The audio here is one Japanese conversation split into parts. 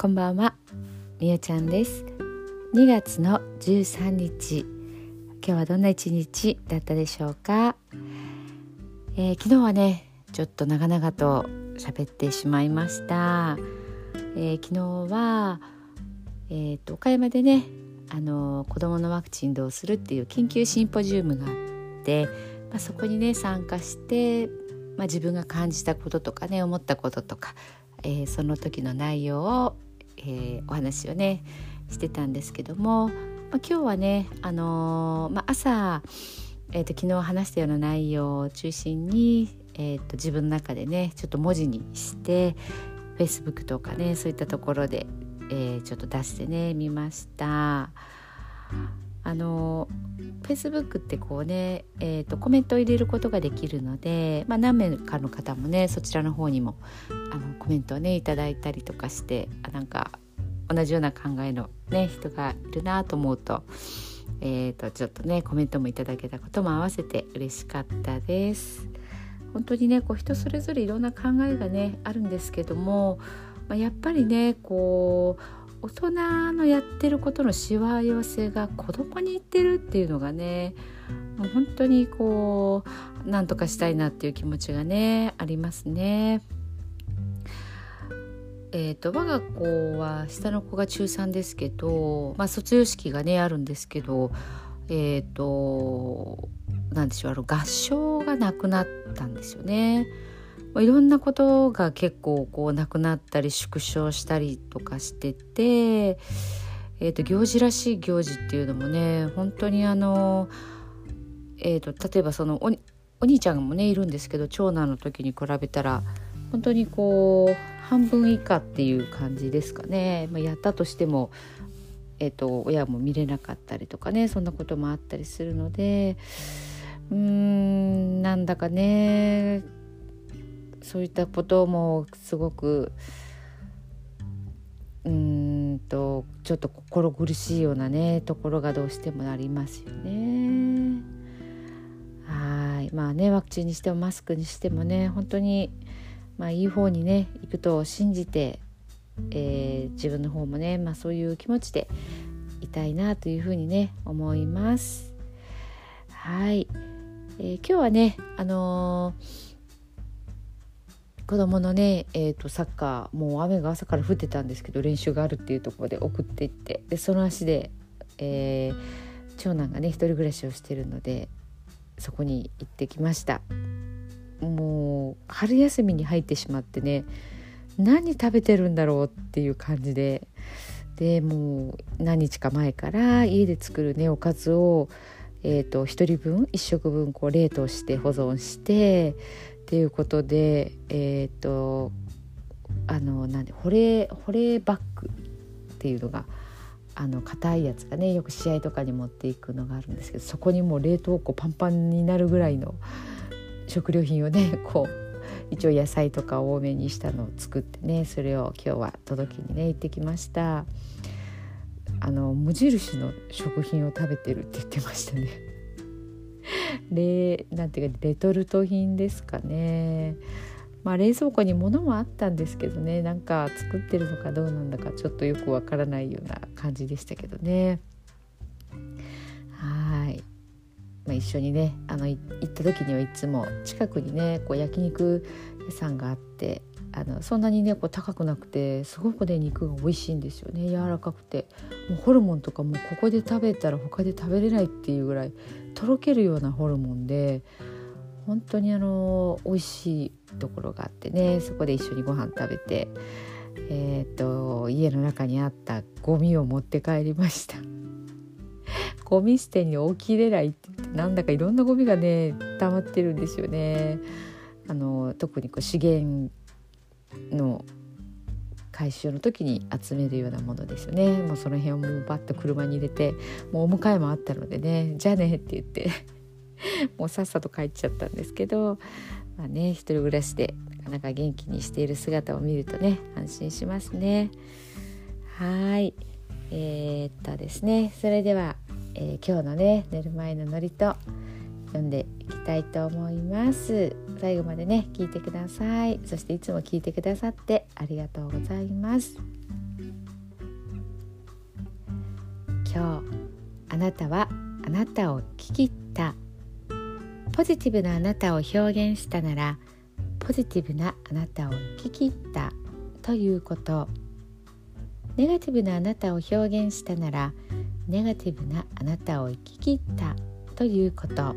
こんばんは。みおちゃんです。2月の13日。今日はどんな一日だったでしょうか、えー、昨日はねちょっと長々と喋ってしまいました、えー、昨日はえーと、岡山でねあの子どものワクチンどうするっていう緊急シンポジウムがあって、まあ、そこにね参加して、まあ、自分が感じたこととかね思ったこととか、えー、その時の内容を、えー、お話をねしてたんですけども、まあ、今日はね、あのー、まあ、朝、えーと、昨日話したような内容を中心に、えーと、自分の中でねちょっと文字にして Facebook とかねそういったところで、えー、ちょっと出してね見ました。あの Facebook ってこうね、えーと、コメントを入れることができるので、まあ、何名かの方もねそちらの方にもあのコメントをねいただいたりとかしてあなんか同じような考えの、ね、人がいるなと思うと,、えーと、ちょっとねコメントもいただけたことも合わせて嬉しかったです。本当にねこう人それぞれいろんな考えがねあるんですけども、まあ、やっぱりねこう大人のやってることのしわ寄せが子供に言ってるっていうのがねもう本当にこう何とかしたいなっていう気持ちがねありますね。えーと、我が子は下の子が中3ですけど、まあ、卒業式がねあるんですけどえっ、ー、と何でしょうあの合唱がなくなったんですよね。いろんなことが結構こうなくなったり縮小したりとかしてて、えーと、行事らしい行事っていうのもね本当にあの、えーと、例えばそのおお兄ちゃんもねいるんですけど長男の時に比べたら本当にこう半分以下っていう感じですかね、まあ、やったとしても、えーと親も見れなかったりとかねそんなこともあったりするのでうーんなんだかねそういったこともすごくうんとちょっと心苦しいようなねところがどうしてもありますよね。はいまあねワクチンにしてもマスクにしてもね本当にまあいい方にね行くと信じて、えー、自分の方もね、まあ、そういう気持ちでいたいなというふうにね思います。はい、えー、今日はねあのー子供のね、えーと、サッカーもう雨が朝から降ってたんですけど練習があるっていうところで送っていってでその足で、えー、長男がね一人暮らしをしてるのでそこに行ってきました。もう春休みに入ってしまってね何食べてるんだろうっていう感じででもう何日か前から家で作るねおかずをえーと、と1人分1食分こう冷凍して保存してっていうことでえっ、ー、とあのなんで保冷保冷バッグっていうのがあの硬いやつがねよく試合とかに持っていくのがあるんですけどそこにもう冷凍庫パンパンになるぐらいの食料品をね こう一応野菜とか多めにしたのを作ってねそれを今日は届けにね行ってきました。あの無印の食品を食べてるって言ってましたね。レなんていうかレトルト品ですかね。まあ冷蔵庫に物もあったんですけどね。なんか作ってるのかどうなんだかちょっとよくわからないような感じでしたけどね。はい、まあ、一緒にねあの行った時にはいつも近くにねこう焼肉屋さんがあってあのそんなにねこう高くなくてすごくね肉が美味しいんですよね。柔らかくて。もうホルモンとかもうここで食べたら他で食べれないっていうぐらいとろけるようなホルモンで本当にあの美味しいところがあってねそこで一緒にご飯食べてえー、っと家の中にあったゴミを持って帰りました。ゴミ捨てに起きれないって言ってなんだかいろんなゴミがね溜まってるんですよね。あの特にこう資源の回収の時に集めるようなものですよね。もうその辺をもうバッと車に入れてもうお迎えもあったのでねじゃあねって言って もうさっさと帰っちゃったんですけどまあね一人暮らしでなかなか元気にしている姿を見るとね安心しますね。はい。えー、っとですね。それでは、えー、今日のね寝る前のノリと読んでいきたいと思います。最後までね聞いてください。そしていつも聞いてくださってありがとうございます。今日あなたはあなたを聞き切った。ポジティブなあなたを表現したならポジティブなあなたを聞き切ったということネガティブなあなたを表現したならネガティブなあなたを生き切ったということ。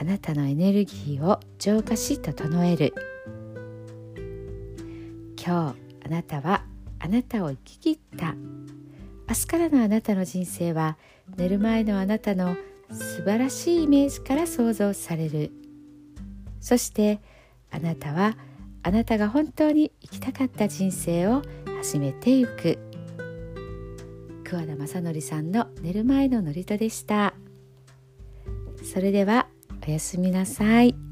あなたのエネルギーを浄化し整える。今日あなたはあなたを生き切った。明日からのあなたの人生は寝る前のあなたの素晴らしいイメージから想像される。そしてあなたはあなたが本当に生きたかった人生を始めていく。桑田正則さんの寝る前の祝詞でした。それではおやすみなさい。